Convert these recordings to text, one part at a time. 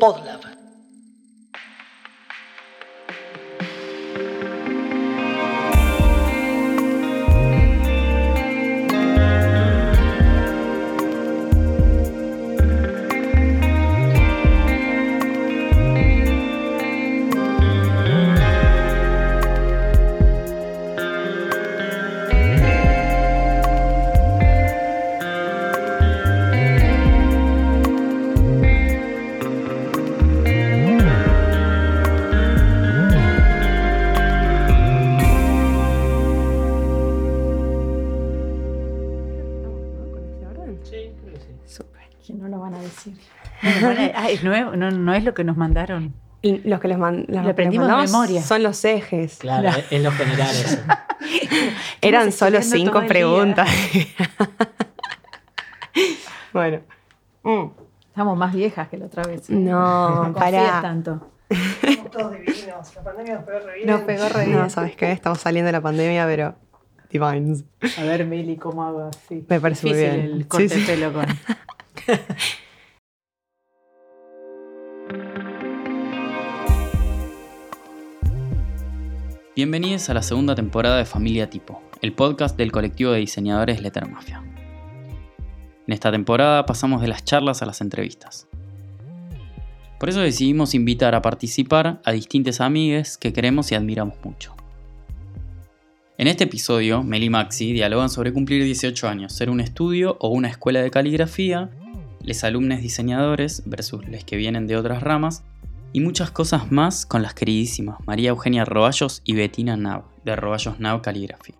Podlab. No, es lo que nos mandaron. Los que les lo aprendimos de memoria. Son los ejes. Claro, es lo general eso. Eran solo cinco preguntas. bueno. Mm. Estamos más viejas que la otra vez. No, no para. tanto. Estamos todos divinos. La pandemia nos pegó re bien. Nos pegó re bien. No, ¿sabes qué? Estamos saliendo de la pandemia, pero divines. A ver, Meli, ¿cómo hago así? Me parece muy bien. el corte pelo con... Bienvenidos a la segunda temporada de Familia Tipo, el podcast del colectivo de diseñadores Letter Mafia. En esta temporada pasamos de las charlas a las entrevistas. Por eso decidimos invitar a participar a distintas amigues que queremos y admiramos mucho. En este episodio, Mel y Maxi dialogan sobre cumplir 18 años, ser un estudio o una escuela de caligrafía, les alumnos diseñadores versus los que vienen de otras ramas y muchas cosas más con las queridísimas María Eugenia Roballos y Bettina Nav, de Roballos Nav Calligraphy.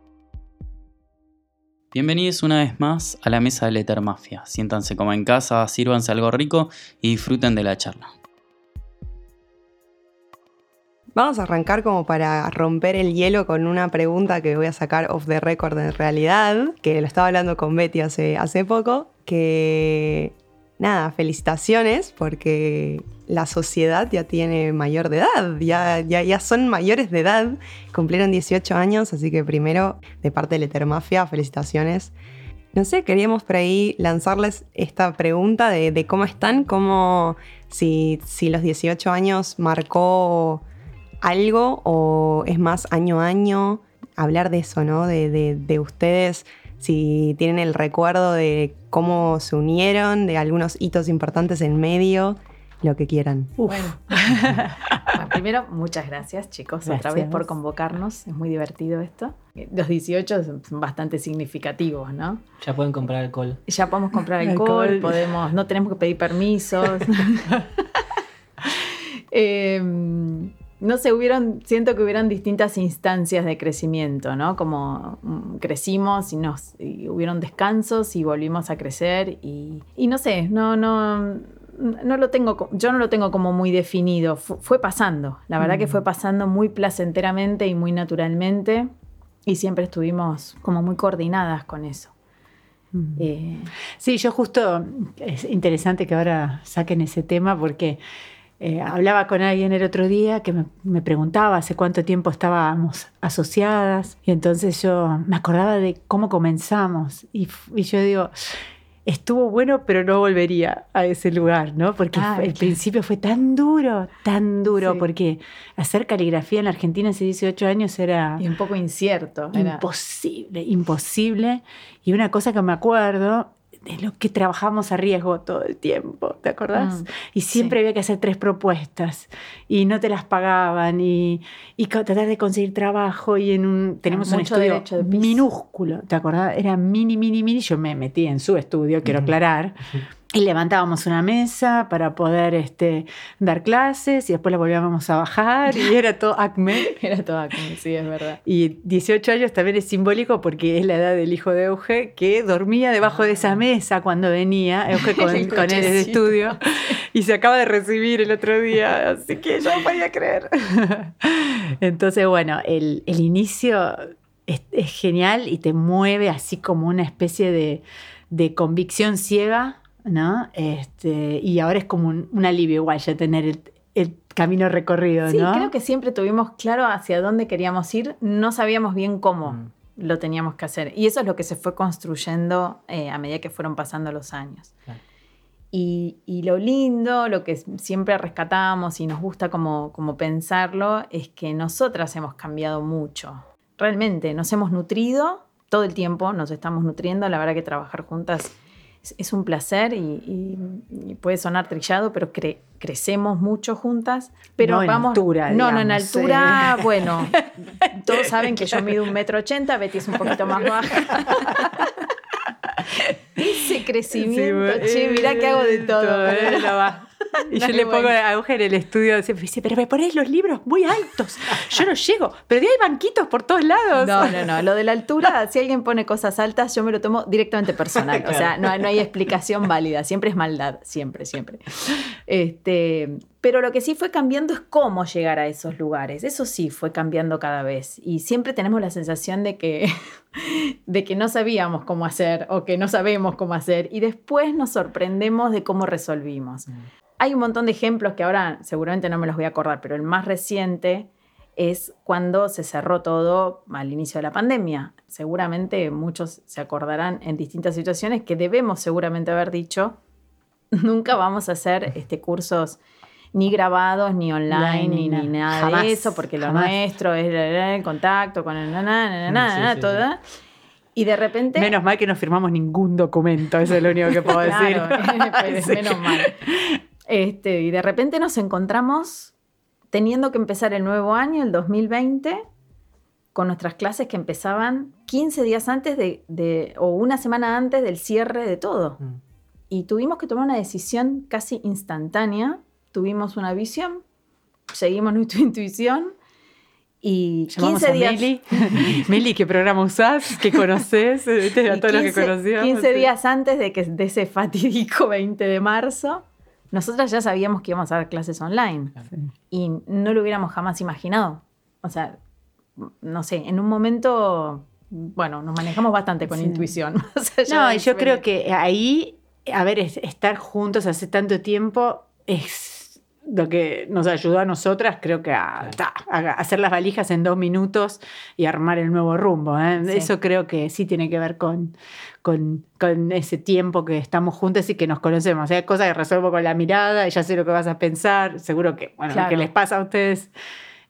Bienvenidos una vez más a la mesa de Letter Mafia. Siéntanse como en casa, sírvanse algo rico y disfruten de la charla. Vamos a arrancar como para romper el hielo con una pregunta que voy a sacar off the record en realidad, que lo estaba hablando con Betty hace, hace poco, que nada, felicitaciones porque la sociedad ya tiene mayor de edad, ya, ya, ya son mayores de edad, cumplieron 18 años, así que primero, de parte de Letermafia, felicitaciones. No sé, queríamos por ahí lanzarles esta pregunta de, cómo están, cómo, si, si los 18 años marcó algo o es más año a año, hablar de eso, ¿no? De, de, de ustedes si tienen el recuerdo de cómo se unieron, de algunos hitos importantes en medio, lo que quieran. Bueno. primero, muchas gracias chicos otra vez por convocarnos, es muy divertido esto. Los 18 son bastante significativos, ¿no? Ya pueden comprar alcohol. Ya podemos comprar alcohol, podemos, no tenemos que pedir permisos. eh, no sé, hubieron, siento que hubieron distintas instancias de crecimiento, ¿no? Como mm, crecimos y nos hubieron descansos y volvimos a crecer y, no sé, no, no, no lo tengo, yo no lo tengo como muy definido. fue pasando, la verdad que fue mm. pasando muy placenteramente y muy naturalmente y siempre estuvimos como muy coordinadas con eso. Mm. Eh, sí, yo justo, es interesante que ahora saquen ese tema porque eh, hablaba con alguien el otro día que me, preguntaba hace cuánto tiempo estábamos asociadas y entonces yo me acordaba de cómo comenzamos y, yo digo, estuvo bueno pero no volvería a ese lugar, ¿no? Porque el principio fue tan duro, tan duro, porque hacer caligrafía en la Argentina hace 18 años era... un poco incierto. Imposible, imposible. Y una cosa que me acuerdo de lo que trabajamos a riesgo todo el tiempo, ¿te acordás? Mm, y siempre había que hacer tres propuestas y no te las pagaban y, y tratar de conseguir trabajo y en un tenemos un estudio minúsculo, ¿te acordás? Era mini, mini, mini, yo me metí en su estudio, quiero aclarar. Y levantábamos una mesa para poder este, dar clases y después la volvíamos a bajar y era todo acme. era todo acme, sí, es verdad. Y 18 años también es simbólico porque es la edad del hijo de Euge que dormía debajo de esa ah. mesa cuando venía, Euge con, con él de estudio y se acaba de recibir el otro día, así que yo no podía creer. Entonces, bueno, el, el inicio es, es, genial y te mueve así como una especie de, de convicción ciega ¿no? Este, y ahora es como un, alivio igual ya tener el, camino recorrido, sí, creo que siempre tuvimos claro hacia dónde queríamos ir, no sabíamos bien cómo mm. lo teníamos que hacer. Y eso es lo que se fue construyendo eh, a medida que fueron pasando los años. Y, y, lo lindo, lo que siempre rescatamos y nos gusta como, como pensarlo, es que nosotras hemos cambiado mucho. Realmente nos hemos nutrido todo el tiempo, nos estamos nutriendo. La verdad que trabajar juntas es, un placer y, puede sonar trillado, pero crecemos mucho juntas. Pero no en vamos, altura. No, no, en altura, bueno, todos saben que yo mido un metro ochenta, Betty es un poquito más baja. Ese crecimiento, che, mirá que hago de todo. Y yo le pongo a Euge en el estudio, dice, pero me pones los libros muy altos, yo no llego, pero hay banquitos por todos lados. No, no, no, lo de la altura, si alguien pone cosas altas, yo me lo tomo directamente personal, o sea, no, no, hay explicación válida, siempre es maldad, siempre, siempre. Este, pero lo que sí fue cambiando es cómo llegar a esos lugares, eso sí fue cambiando cada vez y siempre tenemos la sensación de que, de que no sabíamos cómo hacer o que no sabemos cómo hacer y después nos sorprendemos de cómo resolvimos. Mm. Hay un montón de ejemplos que ahora seguramente no me los voy a acordar, pero el más reciente es cuando se cerró todo al inicio de la pandemia. Seguramente muchos se acordarán en distintas situaciones que debemos seguramente haber dicho, nunca vamos a hacer este, cursos ni grabados, ni online, ni, nada de eso, porque lo nuestro es el contacto con el na, todo. Y de repente. Menos mal que no firmamos ningún documento, eso es lo único que puedo decir. Menos mal. Este, y de repente nos encontramos teniendo que empezar el nuevo año, el 2020, con nuestras clases que empezaban 15 días antes de, o una semana antes del cierre de todo. Mm. Y tuvimos que tomar una decisión casi instantánea. Tuvimos una visión, seguimos nuestra intuición y 15 días. Meli. Meli, ¿qué programa usás? ¿Qué conoces? Este a todos los que conocíamos. 15 días antes de, que, de ese fatídico 20 de marzo, nosotras ya sabíamos que íbamos a dar clases online y no lo hubiéramos jamás imaginado. O sea, no sé, en un momento, bueno, nos manejamos bastante con intuición. no, y yo creo que ahí, a ver, estar juntos hace tanto tiempo es lo que nos ayudó a nosotras, creo que a, hacer las valijas en dos minutos y armar el nuevo rumbo. ¿eh? Eso creo que sí tiene que ver con, con, ese tiempo que estamos juntas y que nos conocemos. Hay cosas que resuelvo con la mirada y ya sé lo que vas a pensar. Seguro que, bueno, lo que les pasa a ustedes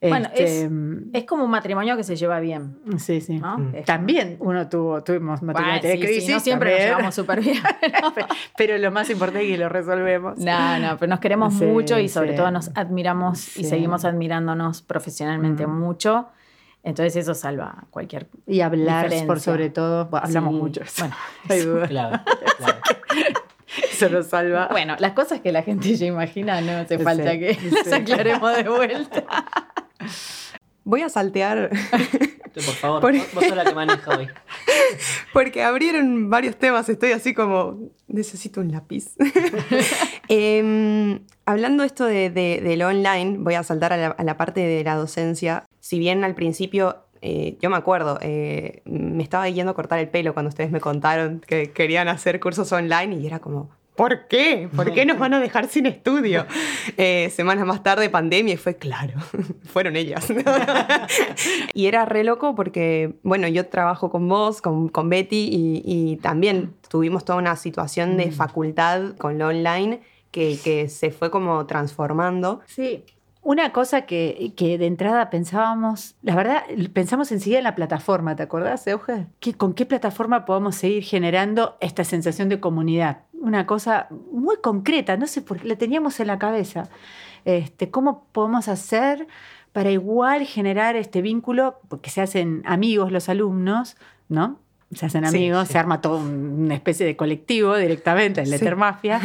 bueno, este, es, como un matrimonio que se lleva bien. Sí, sí. Mm. También uno tuvo, tuvimos matrimonio de crisis. no siempre nos llevamos súper bien. pero lo más importante es que lo resolvemos. No, no, pero nos queremos mucho y sobre todo nos admiramos y seguimos admirándonos profesionalmente mm. mucho. Entonces eso salva cualquier Y hablar por sobre todo, hablamos mucho. Bueno, hay dudas. Claro, claro. Eso nos salva. Bueno, las cosas que la gente ya imagina no hace falta que las aclaremos de vuelta. Voy a saltear. por favor, vos sos la que maneja hoy. Porque abrieron varios temas, estoy así como, necesito un lápiz. Em, hablando esto de, del online, voy a saltar a la, parte de la docencia. Si bien al principio eh, yo me acuerdo, eh, me estaba yendo a cortar el pelo cuando ustedes me contaron que querían hacer cursos online y era como, ¿Por qué? ¿Por qué nos van a dejar sin estudio? Eh, semanas más tarde, pandemia, y fue claro, fueron ellas. y era re loco porque, bueno, yo trabajo con vos, con, con Betty, y, también tuvimos toda una situación de mm. facultad con lo online que, que se fue como transformando. Sí, una cosa que, que, de entrada pensábamos, la verdad, pensamos enseguida en la plataforma, ¿te acordás, Euge? ¿Con qué plataforma podemos seguir generando esta sensación de comunidad? Una cosa muy concreta, no sé por qué, la teníamos en la cabeza. Este, ¿Cómo podemos hacer para igual generar este vínculo? Porque se hacen amigos los alumnos, ¿no? Se hacen amigos, se arma toda una especie de colectivo directamente en Lettermafia.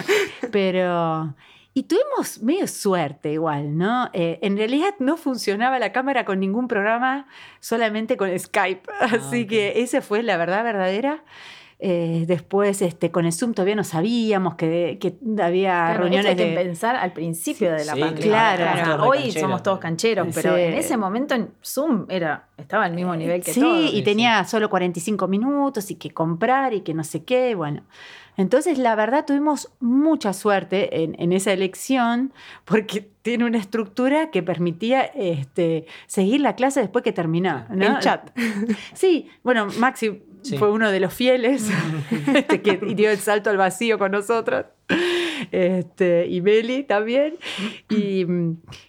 Pero y tuvimos medio suerte igual, ¿no? Eh, en realidad no funcionaba la cámara con ningún programa, solamente con Skype. Ah, Así que esa fue la verdad verdadera. Eh, después, este, con el Zoom todavía no sabíamos que, que había reuniones. Hay que pensar al principio de la pandemia. Claro, hoy somos todos cancheros, pero en ese momento Zoom era, estaba al mismo nivel que sí, todo. Sí, y tenía solo 45 minutos y que comprar y que no sé qué, bueno. Entonces, la verdad, tuvimos mucha suerte en, esa elección porque tiene una estructura que permitía este, seguir la clase después que terminaba. ¿no? En chat. Sí, bueno, Maxi, fue uno de los fieles este, que dio el salto al vacío con nosotros. Este, y Meli también. Y,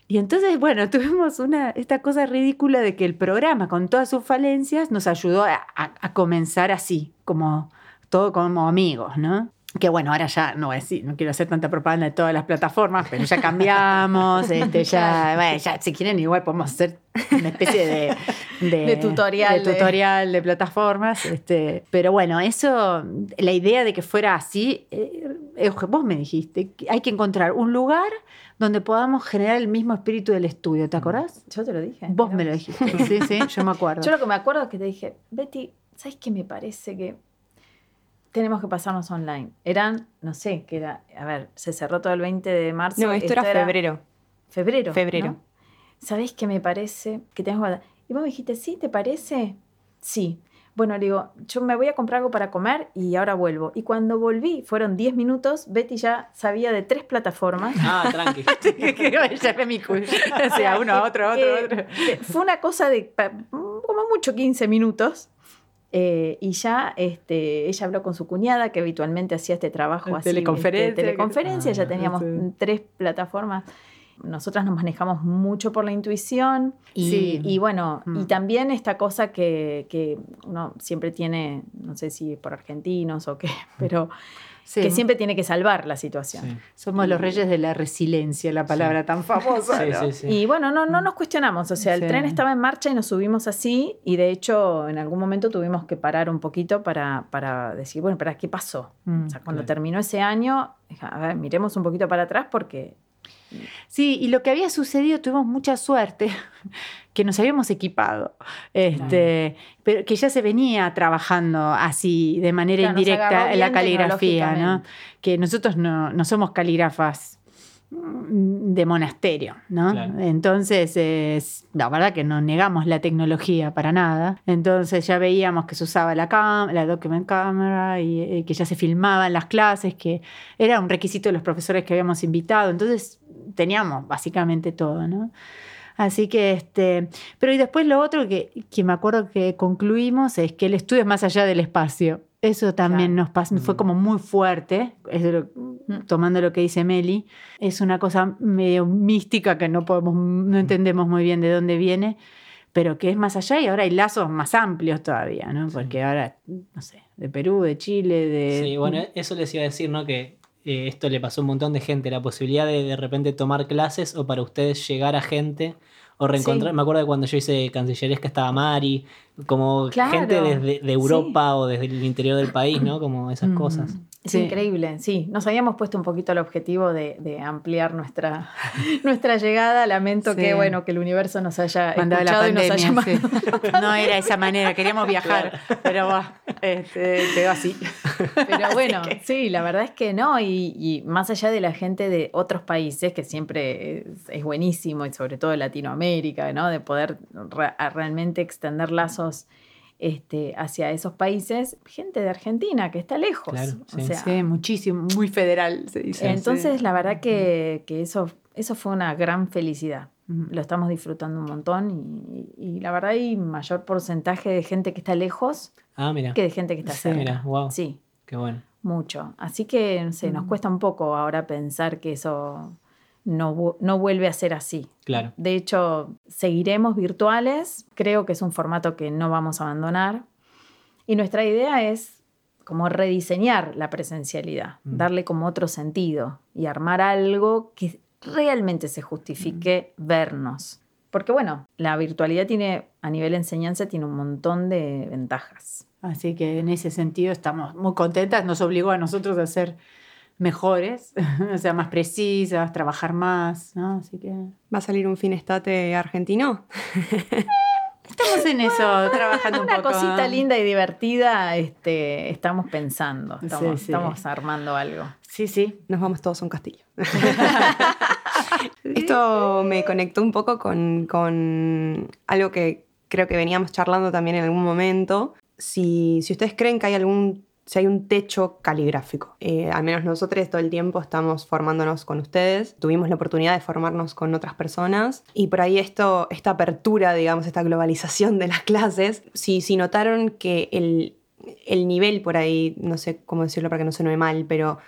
entonces, bueno, tuvimos una, esta cosa ridícula de que el programa, con todas sus falencias, nos ayudó a, a comenzar así, como todo como amigos, ¿no? Que bueno, ahora ya no voy a decir, no quiero hacer tanta propaganda de todas las plataformas, pero ya cambiamos, este, ya, bueno, ya si quieren igual podemos hacer una especie de, de, tutorial, de, tutorial de plataformas, este, pero bueno, eso, la idea de que fuera así, eh, vos me dijiste, que hay que encontrar un lugar donde podamos generar el mismo espíritu del estudio, ¿te acordás? Yo te lo dije. Vos me lo dijiste, sí, sí, yo me acuerdo. Yo lo que me acuerdo es que te dije, Betty, ¿sabes qué me parece que tenemos que pasarnos online. Eran, no sé, que era, a ver, se cerró todo el 20 de marzo. No, esto, era febrero. Febrero. Febrero. ¿Sabéis qué me parece? Que tengo Y vos me dijiste, ¿sí? ¿Te parece? Sí. Bueno, le digo, yo me voy a comprar algo para comer y ahora vuelvo. Y cuando volví, fueron 10 minutos, Betty ya sabía de tres plataformas. Ah, tranqui. ya fue mi O sea, uno, otro, otro, otro. Fue una cosa de como mucho 15 minutos. Eh, y ya este, ella habló con su cuñada, que habitualmente hacía este trabajo así. Teleconferencia. Este, teleconferencia, ya teníamos tres plataformas. Nosotras nos manejamos mucho por la intuición y, y bueno, y mm. también esta cosa que, que, uno siempre tiene, no sé si por argentinos o qué, pero que siempre tiene que salvar la situación. Somos los reyes de la resiliencia, la palabra tan famosa. y bueno, no, no nos cuestionamos, o sea, el tren estaba en marcha y nos subimos así y de hecho en algún momento tuvimos que parar un poquito para, para decir, bueno, ¿para qué pasó? Mm, o sea, cuando terminó ese año, a ver, miremos un poquito para atrás porque Sí, y lo que había sucedido, tuvimos mucha suerte, que nos habíamos equipado, este, pero que ya se venía trabajando así de manera indirecta en la caligrafía, ¿no? Que nosotros no, no somos calígrafas mm, de monasterio, ¿no? Entonces, es, la verdad que no negamos la tecnología para nada. Entonces ya veíamos que se usaba la, la document camera y, y, eh, que ya se filmaban las clases, que era un requisito de los profesores que habíamos invitado. Entonces teníamos básicamente todo, ¿no? Así que, este, pero y después lo otro que, que me acuerdo que concluimos es que el estudio es más allá del espacio. Eso también nos pasó, fue mm. como muy fuerte, mm. tomando lo que dice Meli. Es una cosa medio mística que no, podemos, no entendemos muy bien de dónde viene, pero que es más allá y ahora hay lazos más amplios todavía, ¿no? Porque ahora, no sé, de Perú, de Chile, de... Sí, bueno, eso les iba a decir, ¿no? Que eh, esto le pasó a un montón de gente, la posibilidad de de repente tomar clases o para ustedes llegar a gente o reencontrar. Me acuerdo de cuando yo hice Cancillería que estaba Mari, como gente desde de Europa o desde el interior del país, ¿no? Como esas mm. cosas. Es increíble, sí. Nos habíamos puesto un poquito el objetivo de, ampliar nuestra, nuestra llegada. Lamento que, bueno, que el universo nos haya Mandado la y nos haya No era esa manera, queríamos viajar, pero va, este, quedó así. Pero bueno, sí, la verdad es que no. Y, más allá de la gente de otros países, que siempre es, buenísimo, y sobre todo de Latinoamérica, ¿no? De poder realmente extender lazos este, hacia esos países, gente de Argentina que está lejos. sí. muchísimo, muy federal se dice. Entonces, la verdad que, eso, eso fue una gran felicidad. Lo estamos disfrutando un montón y, la verdad hay mayor porcentaje de gente que está lejos ah, que de gente que está cerca. Mira, wow. Sí. Qué bueno. Mucho. Así que, no sé, nos cuesta un poco ahora pensar que eso no, no vuelve a ser así. Claro. De hecho, seguiremos virtuales, creo que es un formato que no vamos a abandonar. Y nuestra idea es como rediseñar la presencialidad, mm. darle como otro sentido y armar algo que realmente se justifique mm. vernos. Porque bueno, la virtualidad tiene, a nivel enseñanza, tiene un montón de ventajas. Así que en ese sentido estamos muy contentas, nos obligó a nosotros a hacer mejores, o sea, más precisas, trabajar más, ¿no? Así que... ¿Va a salir un finestate argentino? Estamos en eso, trabajando un Una cosita linda y divertida, este, estamos pensando, estamos, armando algo. Sí, sí. Nos vamos todos a un castillo. Esto me conectó un poco con, con, algo que creo que veníamos charlando también en algún momento. Si, si ustedes creen que hay algún si hay un techo caligráfico. Eh, al menos nosotros todo el tiempo estamos formándonos con ustedes, tuvimos la oportunidad de formarnos con otras personas y por ahí esto, esta apertura, digamos, esta globalización de las clases, si, si notaron que el, el nivel por ahí, no sé cómo decirlo para que no se suene mal, pero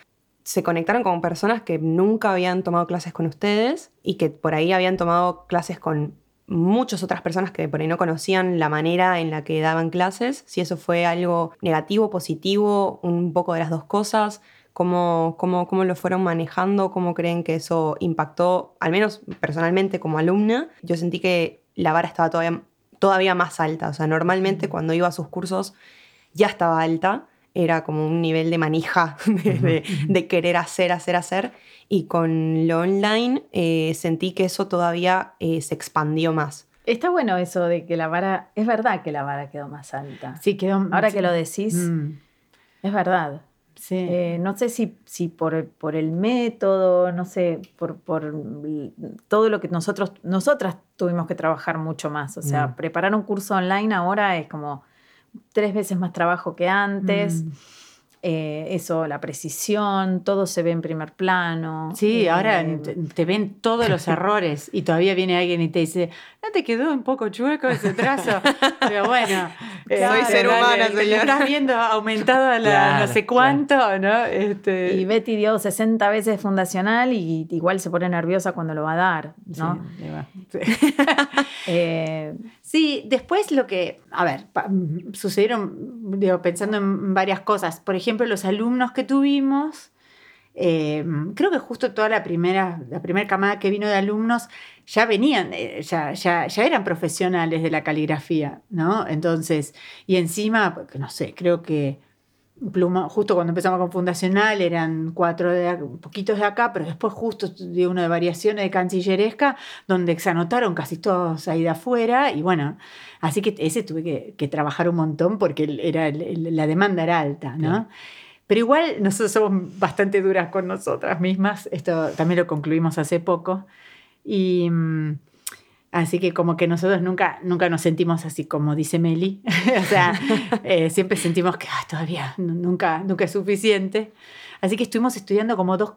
se conectaron con personas que nunca habían tomado clases con ustedes y que por ahí habían tomado clases con muchas otras personas que por ahí no conocían la manera en la que daban clases, si eso fue algo negativo, positivo, un poco de las dos cosas, cómo, cómo, cómo lo fueron manejando, cómo creen que eso impactó, al menos personalmente como alumna, yo sentí que la vara estaba todavía, todavía más alta, o sea, normalmente cuando iba a sus cursos ya estaba alta, era como un nivel de manija, de, querer hacer, hacer, hacer. Y con lo online eh, sentí que eso todavía eh, se expandió más. Está bueno eso de que la vara, es verdad que la vara quedó más alta. Sí, quedó. Ahora que lo decís, mm. es verdad. Sí. Eh, no sé si, si por, por, el método, no sé, por, por, todo lo que nosotros, nosotras tuvimos que trabajar mucho más. O sea, mm. preparar un curso online ahora es como tres veces más trabajo que antes. Mm. Eh, eso, la precisión, todo se ve en primer plano. Sí, ahora eh, te ven todos los errores y todavía viene alguien y te dice, ¿no te quedó un poco chueco ese trazo? Pero bueno, eh, soy ser humana, señor. Estás viendo aumentado a la no sé cuánto, ¿no? Este... Y Betty dio 60 veces fundacional y igual se pone nerviosa cuando lo va a dar, ¿no? Sí, sí después lo que, a ver, sucedieron, digo, pensando en varias cosas. Por ejemplo, los alumnos que tuvimos, eh, creo que justo toda la primera, la primera camada que vino de alumnos ya venían, eh, ya, ya, ya, eran profesionales de la caligrafía, ¿no? Entonces, y encima, no sé, creo que Pluma, justo cuando empezamos con Fundacional eran cuatro de poquitos de acá, pero después justo de uno de variaciones de cancilleresca, donde se anotaron casi todos ahí de afuera, y bueno, así que ese tuve que, trabajar un montón porque era, la demanda era alta, ¿no? Pero igual nosotros somos bastante duras con nosotras mismas, esto también lo concluimos hace poco, y... Mm, Así que como que nosotros nunca, nunca nos sentimos así como dice Meli. o sea, eh, siempre sentimos que todavía nunca, nunca es suficiente. Así que estuvimos estudiando como dos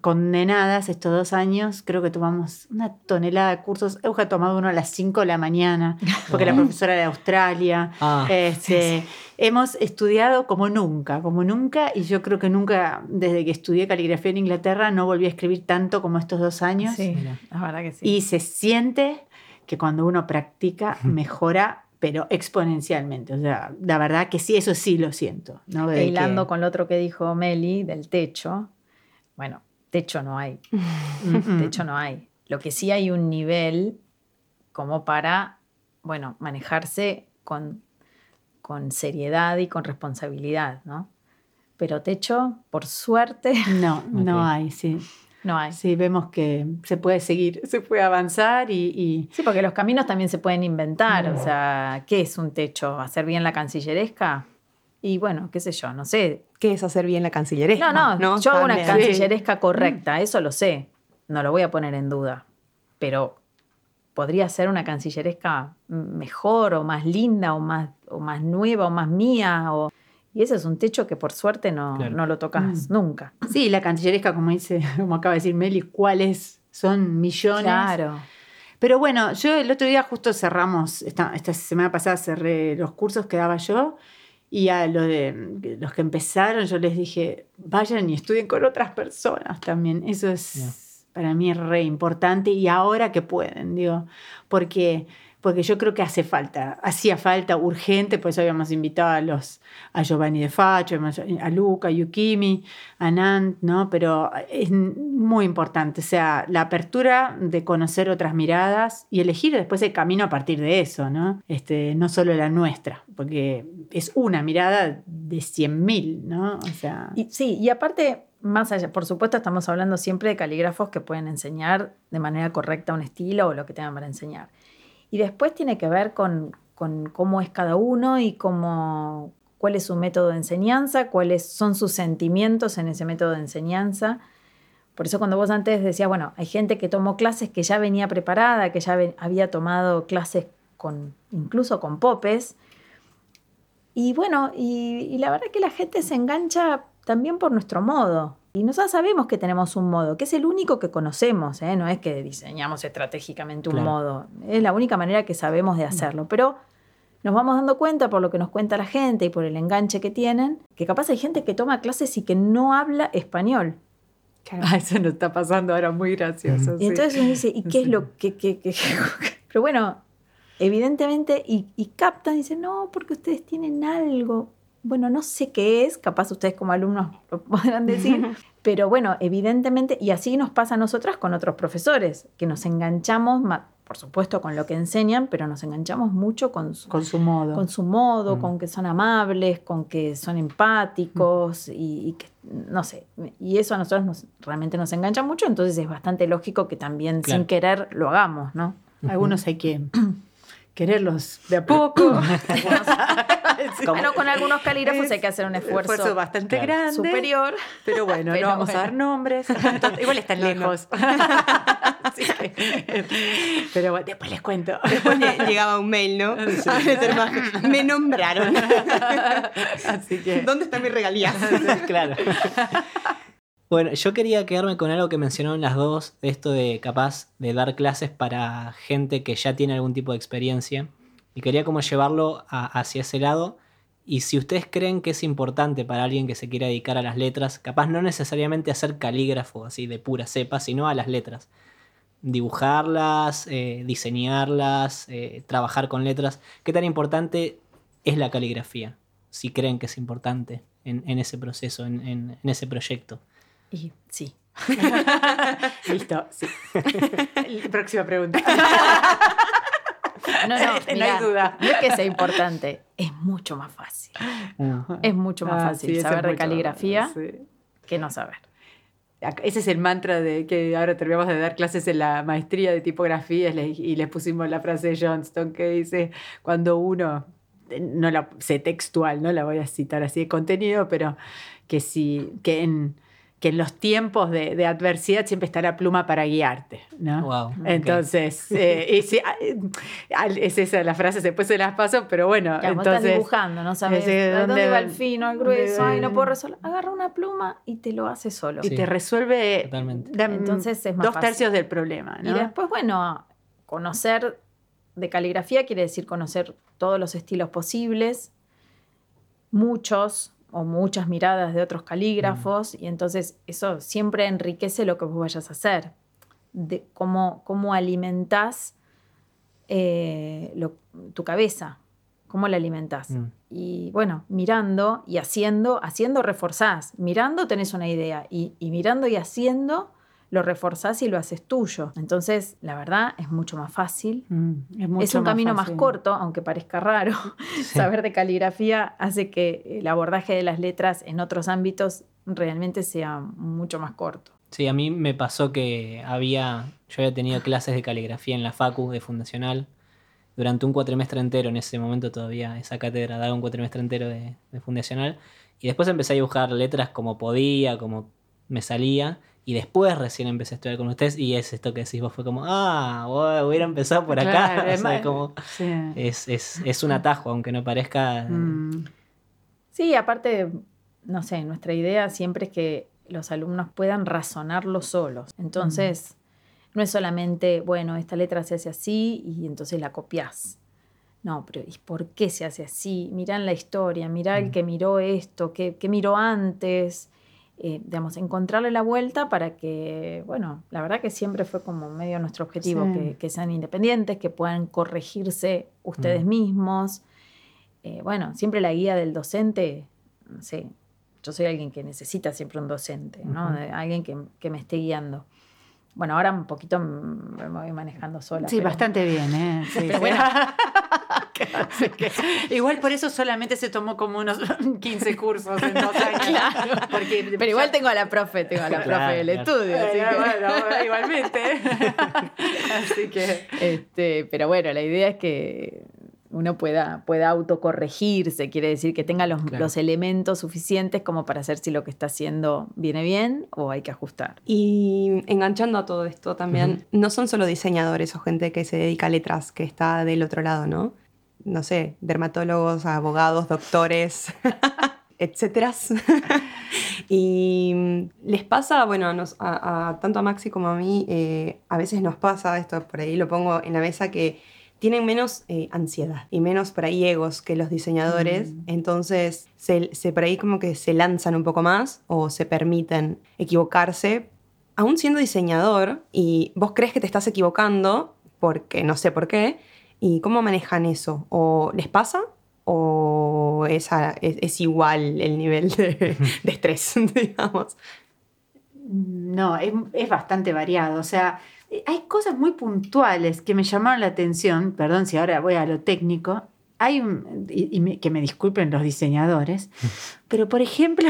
condenadas estos dos años. Creo que tomamos una tonelada de cursos. Euge ha tomado uno a las 5 de la mañana, porque la profesora de Australia. Ah, este, Hemos estudiado como nunca, como nunca, y yo creo que nunca, desde que estudié caligrafía en Inglaterra, no volví a escribir tanto como estos dos años. Sí, la verdad que sí. Y se siente que cuando uno practica mejora, pero exponencialmente. O sea, la verdad que sí, eso sí lo siento. ¿no? E hilando con lo otro que dijo Meli del techo, bueno, techo no hay. techo no hay. Lo que sí hay un nivel como para, bueno, manejarse con, con seriedad y con responsabilidad, ¿no? Pero techo, por suerte. No, no hay, sí. No hay. Sí, vemos que se puede seguir, se puede avanzar y, Sí, porque los caminos también se pueden inventar. O sea, ¿qué es un techo? ¿Hacer bien la cancilleresca? Y bueno, qué sé yo, no sé. ¿Qué es hacer bien la cancilleresca? No, no, yo hago una cancilleresca correcta, eso lo sé. No lo voy a poner en duda. Pero podría ser una cancilleresca mejor o más linda o más, o más nueva o más mía o y ese es un techo que por suerte no, no lo tocas mm. nunca. Sí, la cancilleresca, como dice, como acaba de decir Meli, ¿cuáles son millones? Claro. Pero bueno, yo el otro día justo cerramos, esta, esta semana pasada cerré los cursos que daba yo y a lo de, los que empezaron yo les dije, vayan y estudien con otras personas también. Eso es para mí re importante y ahora que pueden, digo, porque porque yo creo que hace falta, hacía falta urgente, por eso habíamos invitado a los a Giovanni de Facho, a Luca, a Yukimi, a Nant, ¿no? Pero es muy importante, o sea, la apertura de conocer otras miradas y elegir después el camino a partir de eso, ¿no? Este, no solo la nuestra, porque es una mirada de 100.000, ¿no? O sea... Y, sí, y aparte más allá, por supuesto, estamos hablando siempre de calígrafos que pueden enseñar de manera correcta un estilo o lo que tengan para enseñar. Y después tiene que ver con, cómo es cada uno y cómo, cuál es su método de enseñanza, cuáles son sus sentimientos en ese método de enseñanza. Por eso cuando vos antes decías, bueno, hay gente que tomó clases que ya venía preparada, que ya había tomado clases con, incluso con popes. Y bueno, y, y la verdad que la gente se engancha también por nuestro modo. Y nosotros sabemos que tenemos un modo, que es el único que conocemos, ¿eh? no es que diseñamos estratégicamente un modo, es la única manera que sabemos de hacerlo. Pero nos vamos dando cuenta por lo que nos cuenta la gente y por el enganche que tienen, que capaz hay gente que toma clases y que no habla español. Ah, eso nos está pasando ahora muy gracioso. Y entonces uno dice, ¿y qué es lo que... que, que- Pero bueno, evidentemente, y, y captan dicen, no, porque ustedes tienen algo. Bueno, no sé qué es, capaz ustedes como alumnos lo podrán decir, pero bueno, evidentemente, y así nos pasa a nosotras con otros profesores, que nos enganchamos, por supuesto, con lo que enseñan, pero nos enganchamos mucho con su, Con su modo. con su modo, Mm. con que son amables, con que son empáticos y, y que, no sé, y eso a nosotros nos, realmente nos engancha mucho, entonces es bastante lógico que también Claro. sin querer lo hagamos, ¿no? Algunos hay que quererlos de a poco. Pero con algunos calígrafos hay que hacer un esfuerzo, esfuerzo bastante Claro. grande. superior. Pero bueno, Pero no vamos a dar nombres. Igual están No, lejos. Pero bueno, después les cuento. Después le- llegaba un mail, ¿no? Me nombraron. Así que. ¿Dónde está mi regalía? claro. Bueno, yo quería quedarme con algo que mencionaron las dos, esto de capaz de dar clases para gente que ya tiene algún tipo de experiencia. Y quería como llevarlo hacia ese lado. Y si ustedes creen que es importante para alguien que se quiera dedicar a las letras, capaz no necesariamente a ser calígrafo así de pura cepa, sino a las letras. Dibujarlas, eh, diseñarlas, eh, trabajar con letras. ¿Qué tan importante es la caligrafía? Si creen que es importante en, ese proceso, en ese proyecto. Y sí. Listo, sí. Próxima pregunta. No, no, No hay duda. no es que sea importante, es mucho más fácil. Es mucho más Ah, fácil sí, saber de mucho- caligrafía sí. que no saber. Ese es el mantra de que ahora terminamos de dar clases en la maestría de tipografía y les- y les pusimos la frase de Johnston que dice, cuando uno, eh, no la sé textual, no la voy a citar así de contenido, pero que, si, que, en, que en los tiempos de, de adversidad siempre está la pluma para guiarte. ¿no? Wow. Entonces, eh, y ah, eh, es esa la frase, después se las paso, pero bueno, Claro, vos estás entonces... dibujando, no sabes ese, de dónde, ¿dónde va el fino, el grueso, ay, no puedo resolver. Agarra una pluma y te lo hace solo. Y Sí. te resuelve Entonces es más dos fácil. tercios del problema. ¿no? Y después, bueno, conocer de caligrafía quiere decir conocer todos los estilos posibles, muchos o muchas miradas de otros calígrafos, y entonces eso siempre enriquece lo que vos vayas a hacer, de cómo, cómo alimentás eh, lo- tu cabeza, cómo la alimentás. Mm. Y bueno, mirando y haciendo, haciendo reforzás. Mirando tenés una idea y, y mirando y haciendo lo reforzás y lo haces tuyo. Entonces, la verdad, es mucho más fácil. Mm, es, mucho es un camino más fácil. corto, aunque parezca raro. Saber de caligrafía hace que el abordaje de las letras en otros ámbitos realmente sea mucho más corto. Sí, a mí me pasó que había, yo había tenido clases de caligrafía en la Facu de Fundacional durante un cuatrimestre entero, en ese momento todavía esa cátedra daba un cuatrimestre entero de, de Fundacional, y después empecé a dibujar letras como podía, como me salía, y después recién empecé a estudiar con ustedes, y es esto que decís vos, fue como, ah, bueno, hubiera empezado por acá, Claro, o sea, como, Sí. es, es, es un atajo, aunque no parezca... eh, Mm, Sí, aparte, no sé, nuestra idea siempre es que los alumnos puedan razonarlo solos. Entonces, no es solamente, bueno, esta letra se hace así y entonces la copias. No, pero ¿y por qué se hace así? Mirá la historia, mirá el que miró esto, qué, qué miró antes. Eh, digamos, encontrarle la vuelta para que, bueno, la verdad que siempre fue como medio nuestro objetivo, Sí. que, que sean independientes, que puedan corregirse ustedes Mm. mismos. Eh, bueno, siempre la guía del docente, no sé, yo soy alguien que necesita siempre un docente, ¿no? Ujú. De- alguien que, que me esté guiando. Bueno, ahora un poquito me voy manejando sola. Sí, pero- bastante bien, ¿eh? Sí, Pero bueno. Así que, igual por eso solamente se tomó como unos 15 cursos en dos años. Porque Pero igual tengo a la profe, tengo a la Claro, profe del claro. estudio. así Eh, que- bueno, igualmente. Así que. Este, pero bueno, la idea es que uno pueda, pueda autocorregirse, quiere decir que tenga los, Claro. los elementos suficientes como para saber si lo que está haciendo viene bien o hay que ajustar. Y enganchando a todo esto también, no son solo diseñadores o gente que se dedica a letras que está del otro lado, ¿no? No sé, dermatólogos, abogados, doctores, etcétera. y les pasa, bueno, a nos- a- a- tanto a Maxi como a mí, eh, a veces nos pasa, esto por ahí lo pongo en la mesa, que tienen menos eh, ansiedad y menos por ahí egos que los diseñadores. Mm. Entonces, se, se por ahí como que se lanzan un poco más o se permiten equivocarse. Aún siendo diseñador y vos crees que te estás equivocando, porque no sé por qué, ¿y cómo manejan eso? ¿O les pasa? ¿O es, a- es- es igual el nivel de, de estrés, digamos? No, es, es bastante variado. O sea, eh, hay cosas muy puntuales que me llamaron la atención. Perdón si ahora voy a lo técnico. Hay un, y, y me- que me disculpen los diseñadores, pero por ejemplo,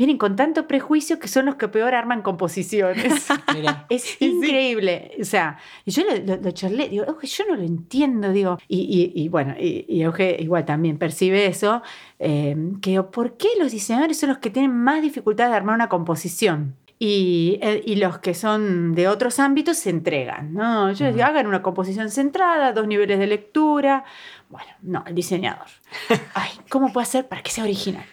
vienen con tanto prejuicio que son los que peor arman composiciones. Mira, Es increíble. O sea, y yo lo, lo- lo charlé, digo, Euge, yo no lo entiendo, digo. Y, y- y bueno, y, y Euge igual también percibe eso, eh, que digo, ¿por qué los diseñadores son los que tienen más dificultad de armar una composición? Y, eh, y los que son de otros ámbitos se entregan, ¿no? Yo les digo, hagan una composición centrada, dos niveles de lectura. Bueno, no, el diseñador. Ay, ¿cómo puedo hacer para que sea original?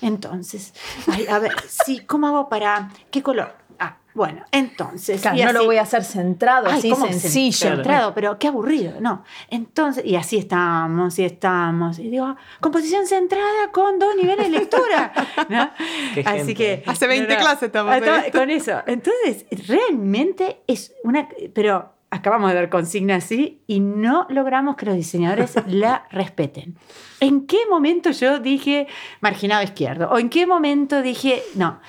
Entonces, ay, a ver, sí, ¿cómo hago para qué color? Ah, bueno, entonces. Claro, y no lo voy a hacer centrado, Ay, así ¿cómo sencillo. Centrado, pero qué aburrido, no. Entonces, y así estamos, y estamos. Y digo, composición centrada con dos niveles de lectura. ¿no? Qué Así gente. que. Hace 20 clases estamos Ah, esto. Con eso. Entonces, realmente es una. Pero acabamos de dar consigna así y no logramos que los diseñadores la respeten. ¿En qué momento yo dije marginado izquierdo? ¿O en qué momento dije, no,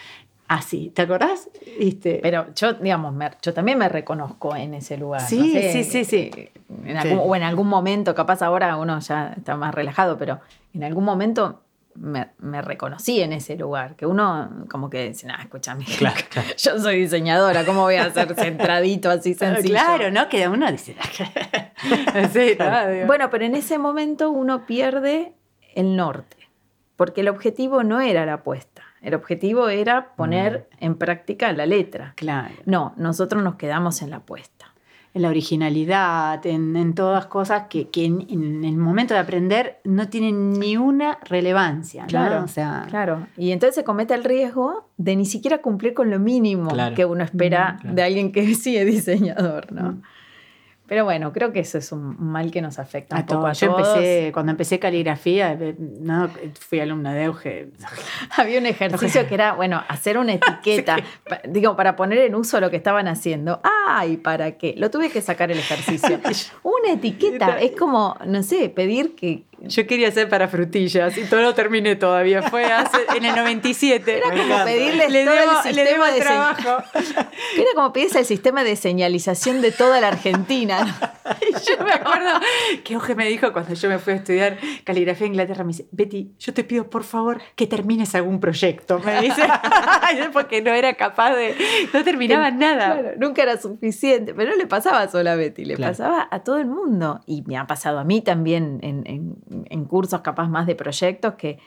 así? ¿Te acordás? ¿Viste? Pero yo, digamos, me- yo también me reconozco en ese lugar. Sí, no sé, sí, sí, sí. En algún, O en algún momento, capaz ahora uno ya está más relajado, pero en algún momento me, me reconocí en ese lugar. Que uno como que dice, nada, escúchame, Claro, claro. yo soy diseñadora, ¿cómo voy a ser centradito así sencillo? Claro, ¿no? Que uno dice. sí, Bueno, pero en ese momento uno pierde el norte, porque el objetivo no era la apuesta, el objetivo era poner en práctica la letra. claro. No, nosotros nos quedamos en la apuesta. En la originalidad, en, en todas cosas que, que en, en el momento de aprender no tienen ni una relevancia, ¿no? Claro, O sea, Claro, y entonces se comete el riesgo de ni siquiera cumplir con lo mínimo Claro. que uno espera claro. de alguien que sí es diseñador, ¿no? Mm. Pero bueno, creo que eso es un mal que nos afecta un a poco todo. a Yo todos. empecé, cuando empecé caligrafía, eh, no, fui alumna de Euge. Había un ejercicio que era, bueno, hacer una etiqueta, digo, para poner en uso lo que estaban haciendo. ¡Ay, para qué! Lo tuve que sacar el ejercicio. Una etiqueta, es como, no sé, pedir que... Yo quería hacer para frutillas y todo lo terminé todavía. Fue hace- en el 97. Era como pedirles Le todo debo- el sistema de trabajo. Era como pedirse el sistema de señalización de toda la Argentina. Yo me acuerdo que Euge me dijo cuando yo me fui a estudiar caligrafía en Inglaterra, me dice, Betty, yo te pido por favor que termines algún proyecto, me dice, porque no era capaz de, no terminaba nada. Claro, nunca era suficiente, pero no le pasaba solo a Betty, le Claro. pasaba a todo el mundo. Y me ha pasado a mí también en, en- en cursos capaz más de proyectos que,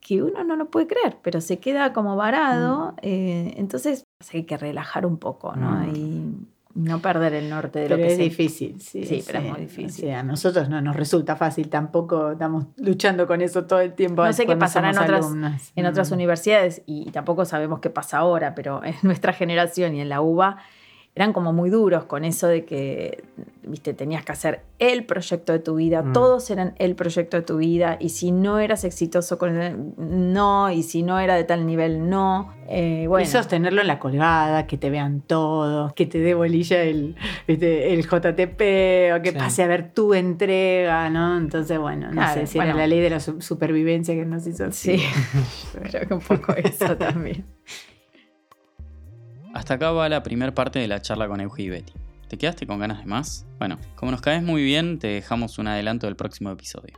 que uno no lo puede creer, pero se queda como varado. eh, entonces hay que relajar un poco, ¿no? Mm. Y no perder el norte de lo que es difícil, sí. Sí, pero es muy difícil. Sí, a nosotros no nos resulta fácil, tampoco estamos luchando con eso todo el tiempo. No sé qué pasará en otras, alumnas. en otras Mm. universidades y tampoco sabemos qué pasa ahora, pero en nuestra generación y en la UBA eran como muy duros con eso de que, viste, tenías que hacer el proyecto de tu vida, Mm. todos eran el proyecto de tu vida y si no eras exitoso con el, no, y si no era de tal nivel, no. Eh, bueno, Y sostenerlo en la colgada, que te vean todos, que te dé bolilla el, ¿viste? el JTP, o que Sí. pase a ver tu entrega, ¿no? Entonces, bueno, no Claro, sé si bueno. era la ley de la su- supervivencia que nos hizo así. sí, creo que un poco eso también. Hasta acá va la primera parte de la charla con Euge y Betty. ¿Te quedaste con ganas de más? Bueno, como nos caes muy bien, te dejamos un adelanto del próximo episodio.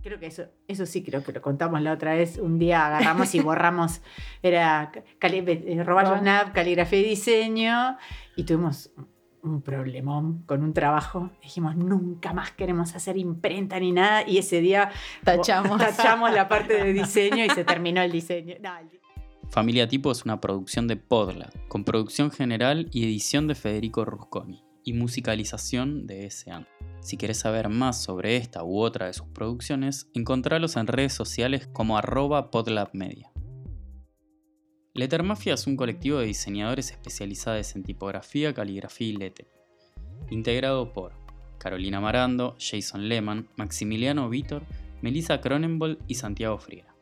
Creo que eso, eso sí creo que lo contamos la otra vez. Un día agarramos y borramos, era cali- eh, Roballo Snap, caligrafía y diseño, y tuvimos un problemón con un trabajo. Dijimos, nunca más queremos hacer imprenta ni nada, y ese día Tachamos. tachamos la parte de diseño y se terminó el diseño. No, el- Familia Tipo es una producción de Podlab, con producción general y edición de Federico Rusconi, y musicalización de S.A. Si querés saber más sobre esta u otra de sus producciones, encontralos en redes sociales como arroba podlabmedia. Lettermafia es un colectivo de diseñadores especializados en tipografía, caligrafía y lettering. integrado por Carolina Marando, Jason Lehman, Maximiliano Vítor, Melissa Cronenbold y Santiago Friera.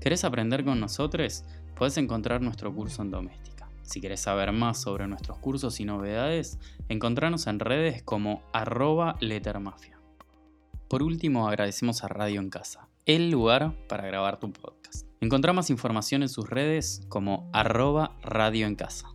¿Querés aprender con nosotros? Puedes encontrar nuestro curso en doméstica. Si querés saber más sobre nuestros cursos y novedades, encontranos en redes como arroba lettermafia. Por último, agradecemos a Radio en Casa, el lugar para grabar tu podcast. Encontrá más información en sus redes como arroba radio en casa.